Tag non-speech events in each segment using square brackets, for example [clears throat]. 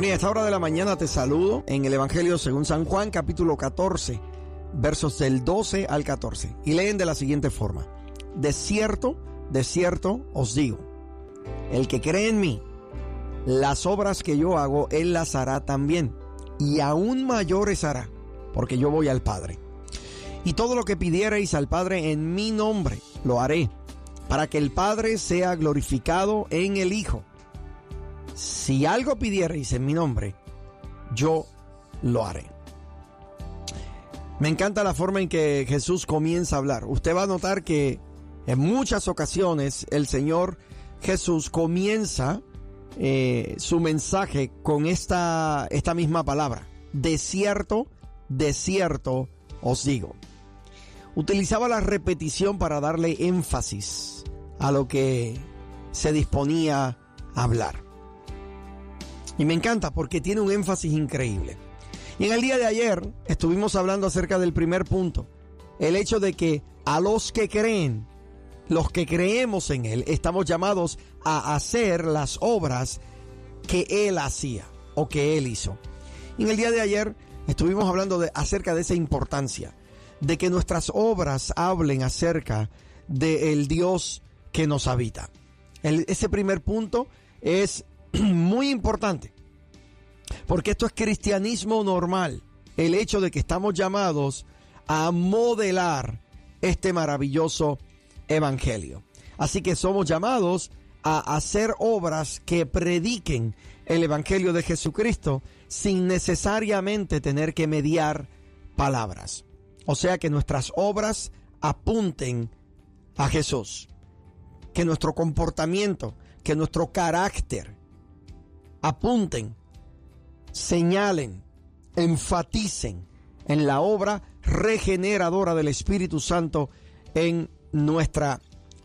A esta hora de la mañana te saludo en el Evangelio según San Juan, capítulo 14, versos del 12 al 14. Y leen de la siguiente forma. De cierto, de cierto os digo, el que cree en mí, las obras que yo hago, él las hará también. Y aún mayores hará, porque yo voy al Padre. Y todo lo que pidierais al Padre en mi nombre, lo haré, para que el Padre sea glorificado en el Hijo si algo pidierais en mi nombre, yo lo haré. Me encanta la forma en que Jesús comienza a hablar. Usted va a notar que en muchas ocasiones el Señor Jesús comienza eh, su mensaje con esta, esta misma palabra. De cierto, de cierto os digo. Utilizaba la repetición para darle énfasis a lo que se disponía a hablar. Y me encanta porque tiene un énfasis increíble. Y en el día de ayer estuvimos hablando acerca del primer punto, el hecho de que a los que creen, los que creemos en Él, estamos llamados a hacer las obras que Él hacía o que Él hizo. Y en el día de ayer estuvimos hablando de, acerca de esa importancia, de que nuestras obras hablen acerca del Dios que nos habita. ese primer punto es [clears throat] muy importante, porque esto es cristianismo normal, el hecho de que estamos llamados a modelar este maravilloso evangelio. Así que somos llamados a hacer obras que prediquen el evangelio de Jesucristo sin necesariamente tener que mediar palabras. O sea que nuestras obras apunten a Jesús. Que nuestro comportamiento, que nuestro carácter, apunten, señalen, enfaticen en la obra regeneradora del Espíritu Santo en nuestra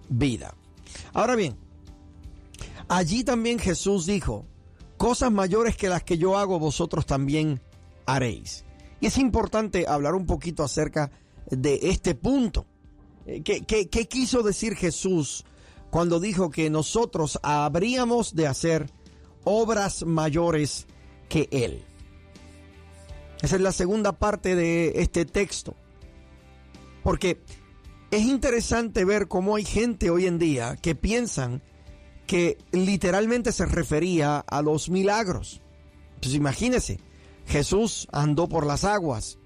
vida. Ahora bien, allí también Jesús dijo, cosas mayores que las que yo hago vosotros también haréis. Y es importante hablar un poquito acerca de este punto. Eh, ¿Qué, qué quiso decir Jesús cuando dijo que nosotros habríamos de hacer obras mayores que Él. Esa es la segunda parte de este texto. Porque es interesante ver cómo hay gente hoy en día que piensan que literalmente se refería a los milagros. Pues imagínese, Jesús andó por las aguas.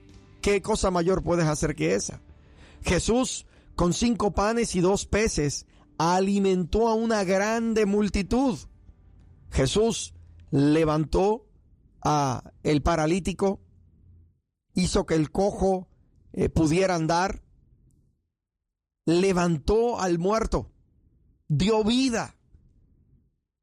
¿Qué cosa mayor puedes hacer que esa? Jesús, con cinco panes y dos peces, alimentó a una grande multitud. Jesús levantó a el paralítico, hizo que el cojo eh, pudiera andar, levantó al muerto, dio vida,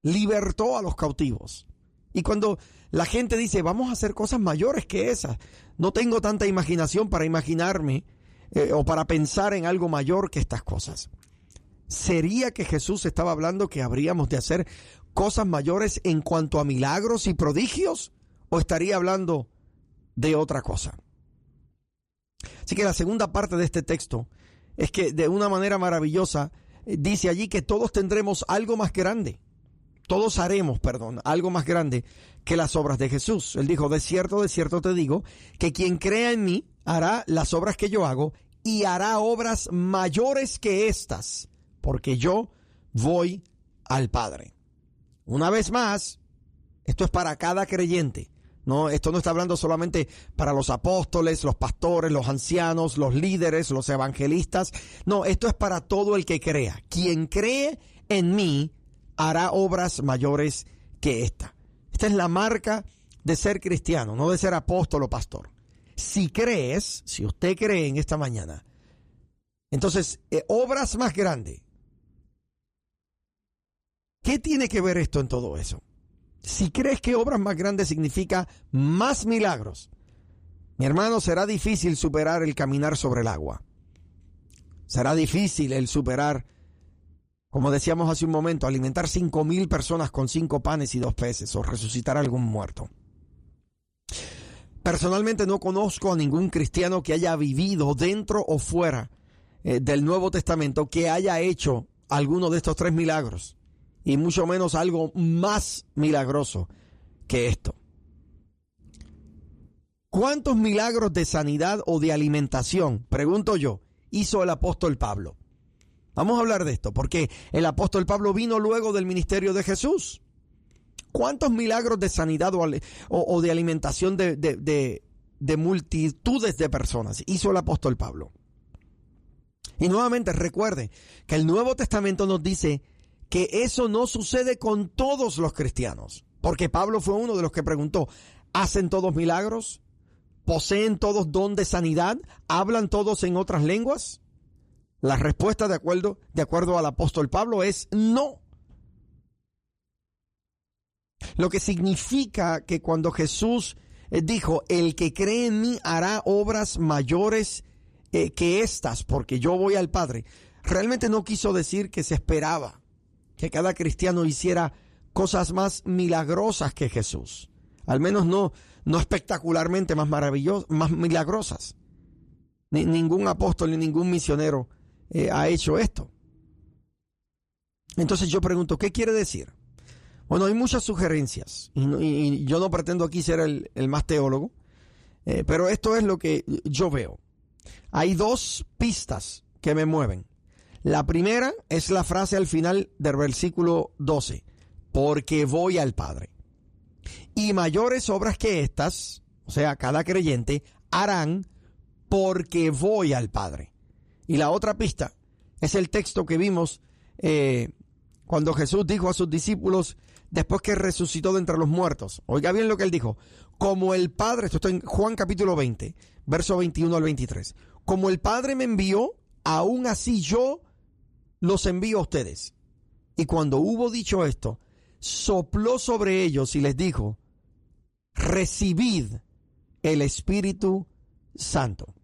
libertó a los cautivos. Y cuando la gente dice, vamos a hacer cosas mayores que esas, no tengo tanta imaginación para imaginarme eh, o para pensar en algo mayor que estas cosas. ¿Sería que Jesús estaba hablando que habríamos de hacer cosas mayores en cuanto a milagros y prodigios? ¿O estaría hablando de otra cosa? Así que la segunda parte de este texto es que de una manera maravillosa dice allí que todos tendremos algo más grande. Todos haremos, perdón, algo más grande que las obras de Jesús. Él dijo, de cierto, de cierto te digo, que quien crea en mí hará las obras que yo hago y hará obras mayores que estas, porque yo voy al Padre. Una vez más, esto es para cada creyente. No, esto no está hablando solamente para los apóstoles, los pastores, los ancianos, los líderes, los evangelistas. No, esto es para todo el que crea. Quien cree en mí hará obras mayores que esta. Esta es la marca de ser cristiano, no de ser apóstol o pastor. Si crees, si usted cree en esta mañana, entonces eh, obras más grandes ¿Qué tiene que ver esto en todo eso? Si crees que obras más grandes significa más milagros, mi hermano, será difícil superar el caminar sobre el agua. Será difícil el superar, como decíamos hace un momento, alimentar cinco mil personas con cinco panes y dos peces o resucitar a algún muerto. Personalmente no conozco a ningún cristiano que haya vivido dentro o fuera eh, del Nuevo Testamento que haya hecho alguno de estos tres milagros y mucho menos algo más milagroso que esto. ¿Cuántos milagros de sanidad o de alimentación, pregunto yo, hizo el apóstol Pablo? Vamos a hablar de esto, porque el apóstol Pablo vino luego del ministerio de Jesús. ¿Cuántos milagros de sanidad o, de alimentación de, de multitudes de personas hizo el apóstol Pablo? Y nuevamente recuerde que el Nuevo Testamento nos dice que eso no sucede con todos los cristianos, porque Pablo fue uno de los que preguntó, ¿hacen todos milagros? ¿Poseen todos don de sanidad? ¿Hablan todos en otras lenguas? La respuesta de acuerdo, de acuerdo al apóstol Pablo es no. Lo que significa que cuando Jesús eh, dijo, el que cree en mí hará obras mayores eh, que estas, porque yo voy al Padre, realmente no quiso decir que se esperaba que cada cristiano hiciera cosas más milagrosas que Jesús. Al menos no, no espectacularmente más maravillosas, más milagrosas. ningún apóstol ni ningún misionero eh, ha hecho esto. Entonces yo pregunto, ¿qué quiere decir? Bueno, hay muchas sugerencias y, yo no pretendo aquí ser el, más teólogo, eh, pero esto es lo que yo veo. Hay dos pistas que me mueven. La primera es la frase al final del versículo 12, porque voy al Padre. Y mayores obras que estas, o sea, cada creyente, harán porque voy al Padre. Y la otra pista es el texto que vimos eh, cuando Jesús dijo a sus discípulos después que resucitó de entre los muertos. Oiga bien lo que él dijo. Como el Padre, esto está en Juan capítulo 20, verso 21 al 23. Como el Padre me envió, aún así yo los envío a ustedes. Y cuando hubo dicho esto, sopló sobre ellos y les dijo, recibid el Espíritu Santo.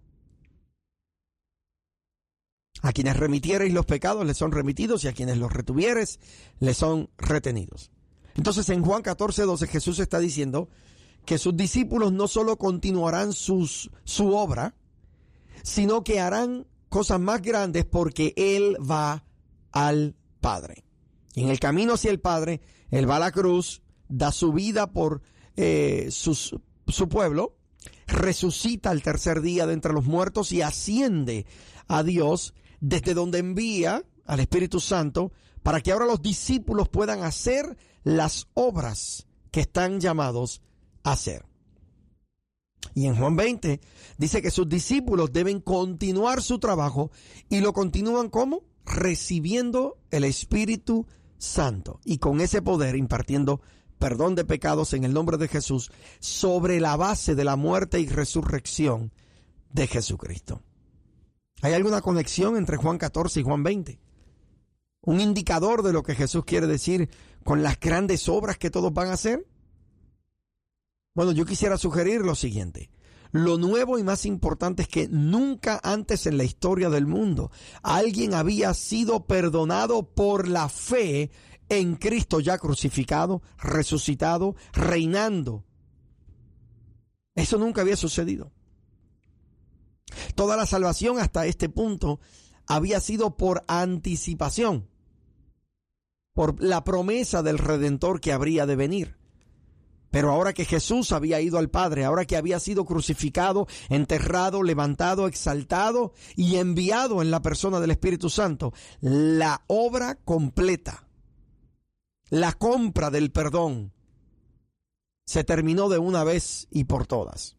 A quienes remitiereis los pecados les son remitidos y a quienes los retuvieres les son retenidos. Entonces en Juan 14, 12 Jesús está diciendo que sus discípulos no solo continuarán sus, su obra, sino que harán cosas más grandes porque Él va al Padre. En el camino hacia el Padre, Él va a la cruz, da su vida por eh, su pueblo, resucita el tercer día de entre los muertos y asciende a Dios desde donde envía al Espíritu Santo para que ahora los discípulos puedan hacer las obras que están llamados a hacer. Y en Juan 20 dice que sus discípulos deben continuar su trabajo y lo continúan como recibiendo el Espíritu Santo y con ese poder impartiendo perdón de pecados en el nombre de Jesús sobre la base de la muerte y resurrección de Jesucristo. ¿Hay alguna conexión entre Juan 14 y Juan 20? Un indicador de lo que Jesús quiere decir con las grandes obras que todos van a hacer. Bueno, yo quisiera sugerir lo siguiente. Lo nuevo y más importante es que nunca antes en la historia del mundo alguien había sido perdonado por la fe en Cristo ya crucificado, resucitado, reinando. Eso nunca había sucedido. Toda la salvación hasta este punto había sido por anticipación, por la promesa del Redentor que habría de venir. Pero ahora que Jesús había ido al Padre, ahora que había sido crucificado, enterrado, levantado, exaltado y enviado en la persona del Espíritu Santo, la obra completa, la compra del perdón, se terminó de una vez y por todas.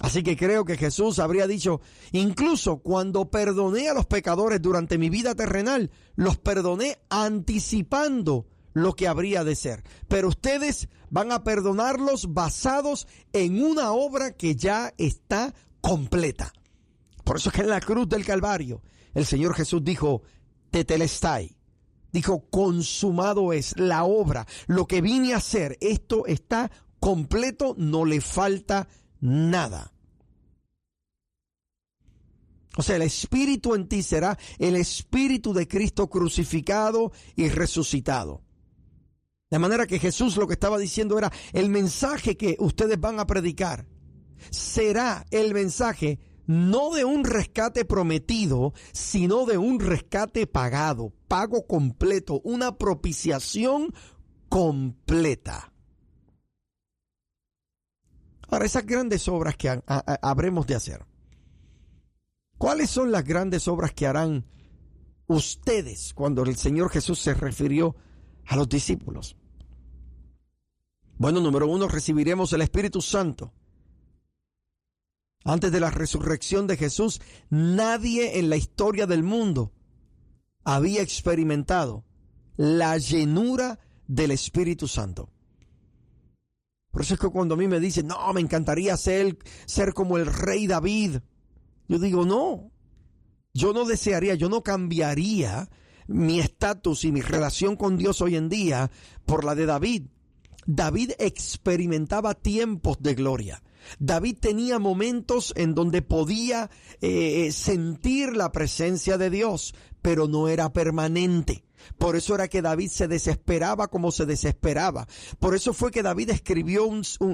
Así que creo que Jesús habría dicho, incluso cuando perdoné a los pecadores durante mi vida terrenal, los perdoné anticipando lo que habría de ser. Pero ustedes van a perdonarlos basados en una obra que ya está completa. Por eso es que en la cruz del Calvario el Señor Jesús dijo, tetelestai. Dijo, consumado es la obra, lo que vine a hacer, esto está completo, no le falta nada. O sea, el espíritu en ti será el espíritu de Cristo crucificado y resucitado. De manera que Jesús lo que estaba diciendo era, el mensaje que ustedes van a predicar será el mensaje no de un rescate prometido, sino de un rescate pagado, pago completo, una propiciación completa. Ahora, esas grandes obras que habremos de hacer. ¿Cuáles son las grandes obras que harán ustedes cuando el Señor Jesús se refirió a los discípulos? Bueno, número uno, recibiremos el Espíritu Santo. Antes de la resurrección de Jesús, nadie en la historia del mundo había experimentado la llenura del Espíritu Santo. Por eso es que cuando a mí me dicen, no, me encantaría ser, ser como el rey David, yo digo, no, yo no desearía, yo no cambiaría mi estatus y mi relación con Dios hoy en día por la de David. David experimentaba tiempos de gloria. David tenía momentos en donde podía eh, sentir la presencia de Dios, pero no era permanente. Por eso era que David se desesperaba como se desesperaba. Por eso fue que David escribió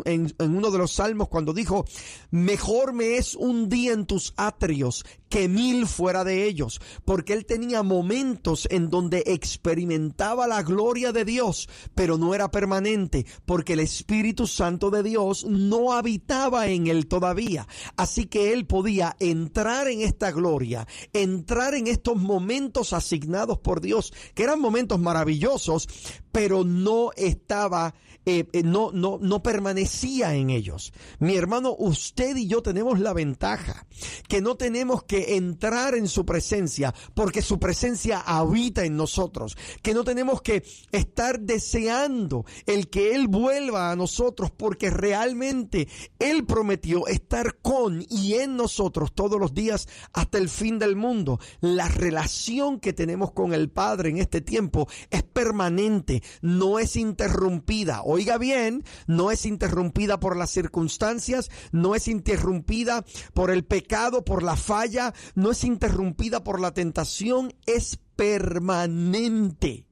en, uno de los salmos cuando dijo, mejor me es un día en tus atrios que mil fuera de ellos. Porque él tenía momentos en donde experimentaba la gloria de Dios, pero no era permanente, porque el Espíritu Santo de Dios no habitaba en él todavía. Así que él podía entrar en esta gloria, entrar en estos momentos asignados por Dios que eran momentos maravillosos, pero no estaba, eh, eh, no, no, no permanecía en ellos. Mi hermano, usted y yo tenemos la ventaja que no tenemos que entrar en su presencia porque su presencia habita en nosotros, que no tenemos que estar deseando el que Él vuelva a nosotros porque realmente Él prometió estar con y en nosotros todos los días hasta el fin del mundo. La relación que tenemos con el Padre en este tiempo es permanente, no es interrumpida. Oiga bien, no es interrumpida por las circunstancias, no es interrumpida por el pecado, por la falla, no es interrumpida por la tentación, es permanente.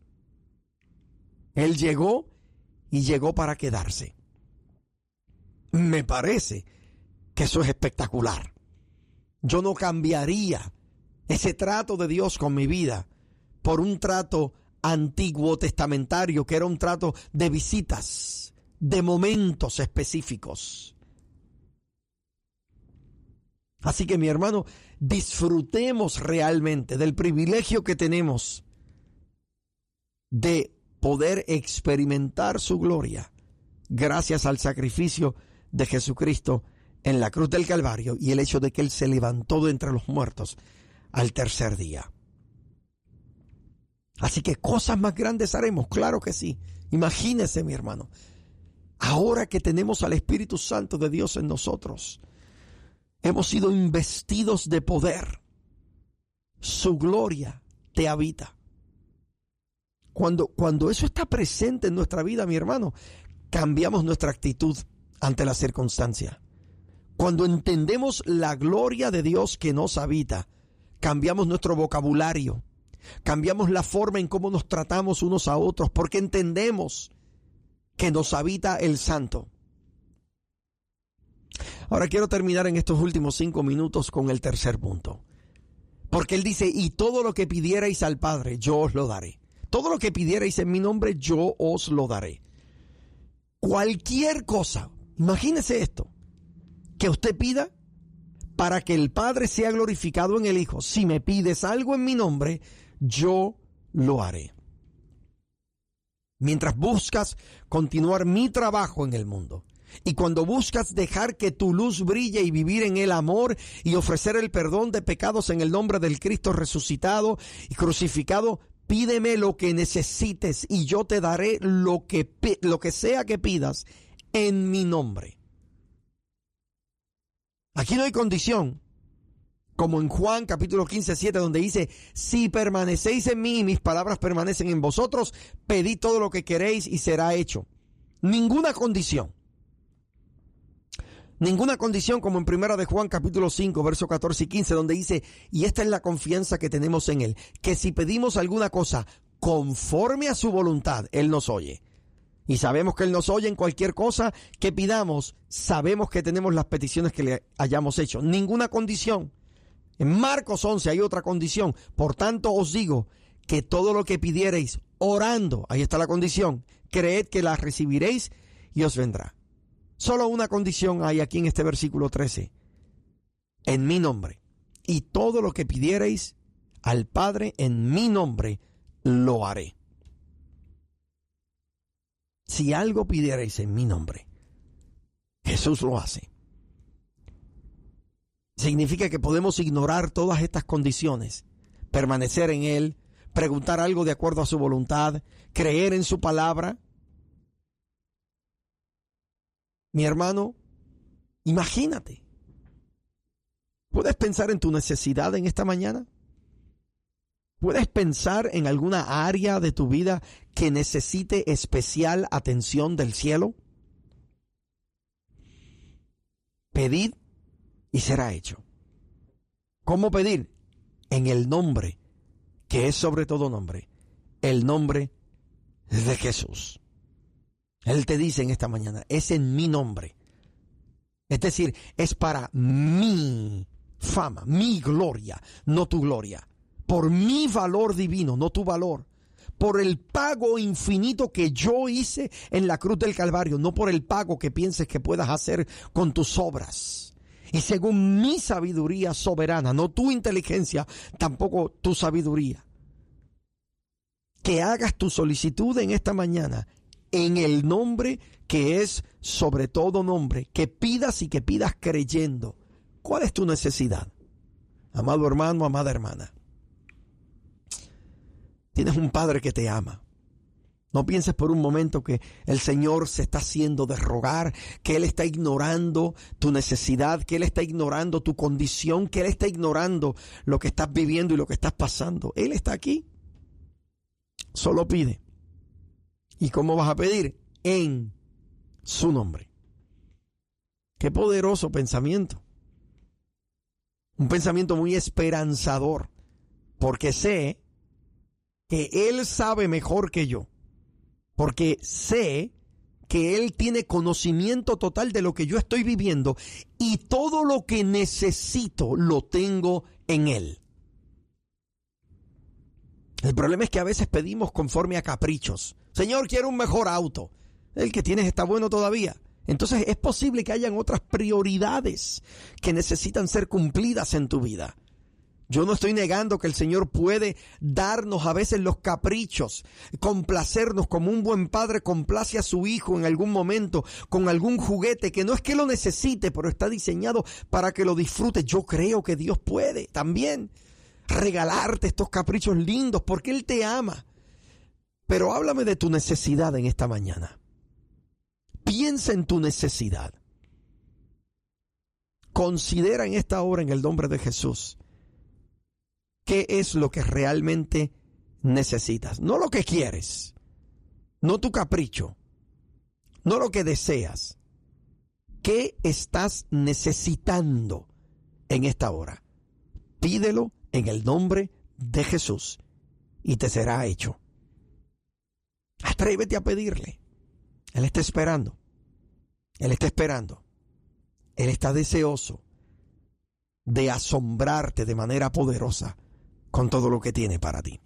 Él llegó y llegó para quedarse. Me parece que eso es espectacular. Yo no cambiaría ese trato de Dios con mi vida por un trato antiguo testamentario, que era un trato de visitas, de momentos específicos. Así que mi hermano, disfrutemos realmente del privilegio que tenemos de poder experimentar su gloria gracias al sacrificio de Jesucristo en la cruz del Calvario y el hecho de que Él se levantó de entre los muertos al tercer día. Así que cosas más grandes haremos, claro que sí. Imagínese, mi hermano, ahora que tenemos al Espíritu Santo de Dios en nosotros, hemos sido investidos de poder. Su gloria te habita. Cuando, cuando eso está presente en nuestra vida, mi hermano, cambiamos nuestra actitud ante la circunstancia. Cuando entendemos la gloria de Dios que nos habita, cambiamos nuestro vocabulario, Cambiamos la forma en cómo nos tratamos unos a otros porque entendemos que nos habita el santo. Ahora quiero terminar en estos últimos cinco minutos con el tercer punto. Porque él dice, y todo lo que pidierais al Padre, yo os lo daré. Todo lo que pidierais en mi nombre, yo os lo daré. Cualquier cosa, imagínese esto, que usted pida para que el Padre sea glorificado en el Hijo. Si me pides algo en mi nombre, yo lo haré. Mientras buscas continuar mi trabajo en el mundo, y cuando buscas dejar que tu luz brille y vivir en el amor y ofrecer el perdón de pecados en el nombre del Cristo resucitado y crucificado, pídeme lo que necesites y yo te daré lo que, lo que sea que pidas en mi nombre. Aquí no hay condición como en Juan capítulo 15, 7, donde dice, si permanecéis en mí y mis palabras permanecen en vosotros, pedid todo lo que queréis y será hecho. Ninguna condición. Ninguna condición como en primera de Juan capítulo 5, verso 14 y 15, donde dice, y esta es la confianza que tenemos en Él, que si pedimos alguna cosa conforme a su voluntad, Él nos oye. Y sabemos que Él nos oye en cualquier cosa que pidamos, sabemos que tenemos las peticiones que le hayamos hecho. Ninguna condición. En Marcos 11 hay otra condición. Por tanto os digo que todo lo que pidiereis orando, ahí está la condición, creed que la recibiréis y os vendrá. Solo una condición hay aquí en este versículo 13. En mi nombre. Y todo lo que pidierais al Padre en mi nombre, lo haré. Si algo pidierais en mi nombre, Jesús lo hace. Significa que podemos ignorar todas estas condiciones, permanecer en Él, preguntar algo de acuerdo a su voluntad, creer en su palabra. Mi hermano, imagínate. ¿Puedes pensar en tu necesidad en esta mañana? ¿Puedes pensar en alguna área de tu vida que necesite especial atención del cielo? Pedid y será hecho. ¿Cómo pedir? En el nombre, que es sobre todo nombre, el nombre de Jesús. Él te dice en esta mañana, es en mi nombre. Es decir, es para mi fama, mi gloria, no tu gloria. Por mi valor divino, no tu valor. Por el pago infinito que yo hice en la cruz del Calvario, no por el pago que pienses que puedas hacer con tus obras. Y según mi sabiduría soberana, no tu inteligencia, tampoco tu sabiduría. Que hagas tu solicitud en esta mañana en el nombre que es sobre todo nombre, que pidas y que pidas creyendo. ¿Cuál es tu necesidad? Amado hermano, amada hermana. Tienes un padre que te ama. No pienses por un momento que el Señor se está haciendo de rogar, que Él está ignorando tu necesidad, que Él está ignorando tu condición, que Él está ignorando lo que estás viviendo y lo que estás pasando. Él está aquí. Solo pide. ¿Y cómo vas a pedir? En su nombre. Qué poderoso pensamiento. Un pensamiento muy esperanzador, porque sé que Él sabe mejor que yo porque sé que Él tiene conocimiento total de lo que yo estoy viviendo y todo lo que necesito lo tengo en Él. El problema es que a veces pedimos conforme a caprichos. Señor, quiero un mejor auto. El que tienes está bueno todavía. Entonces es posible que hayan otras prioridades que necesitan ser cumplidas en tu vida. Yo no estoy negando que el Señor puede darnos a veces los caprichos, complacernos como un buen padre complace a su hijo en algún momento con algún juguete que no es que lo necesite, pero está diseñado para que lo disfrute. Yo creo que Dios puede también regalarte estos caprichos lindos porque Él te ama. Pero háblame de tu necesidad en esta mañana. Piensa en tu necesidad. Considera en esta hora en el nombre de Jesús qué es lo que realmente necesitas, no lo que quieres, no tu capricho, no lo que deseas. ¿Qué estás necesitando en esta hora? Pídelo en el nombre de Jesús y te será hecho. Atrévete a pedirle. Él está esperando. Él está esperando. Él está deseoso de asombrarte de manera poderosa con todo lo que tiene para ti.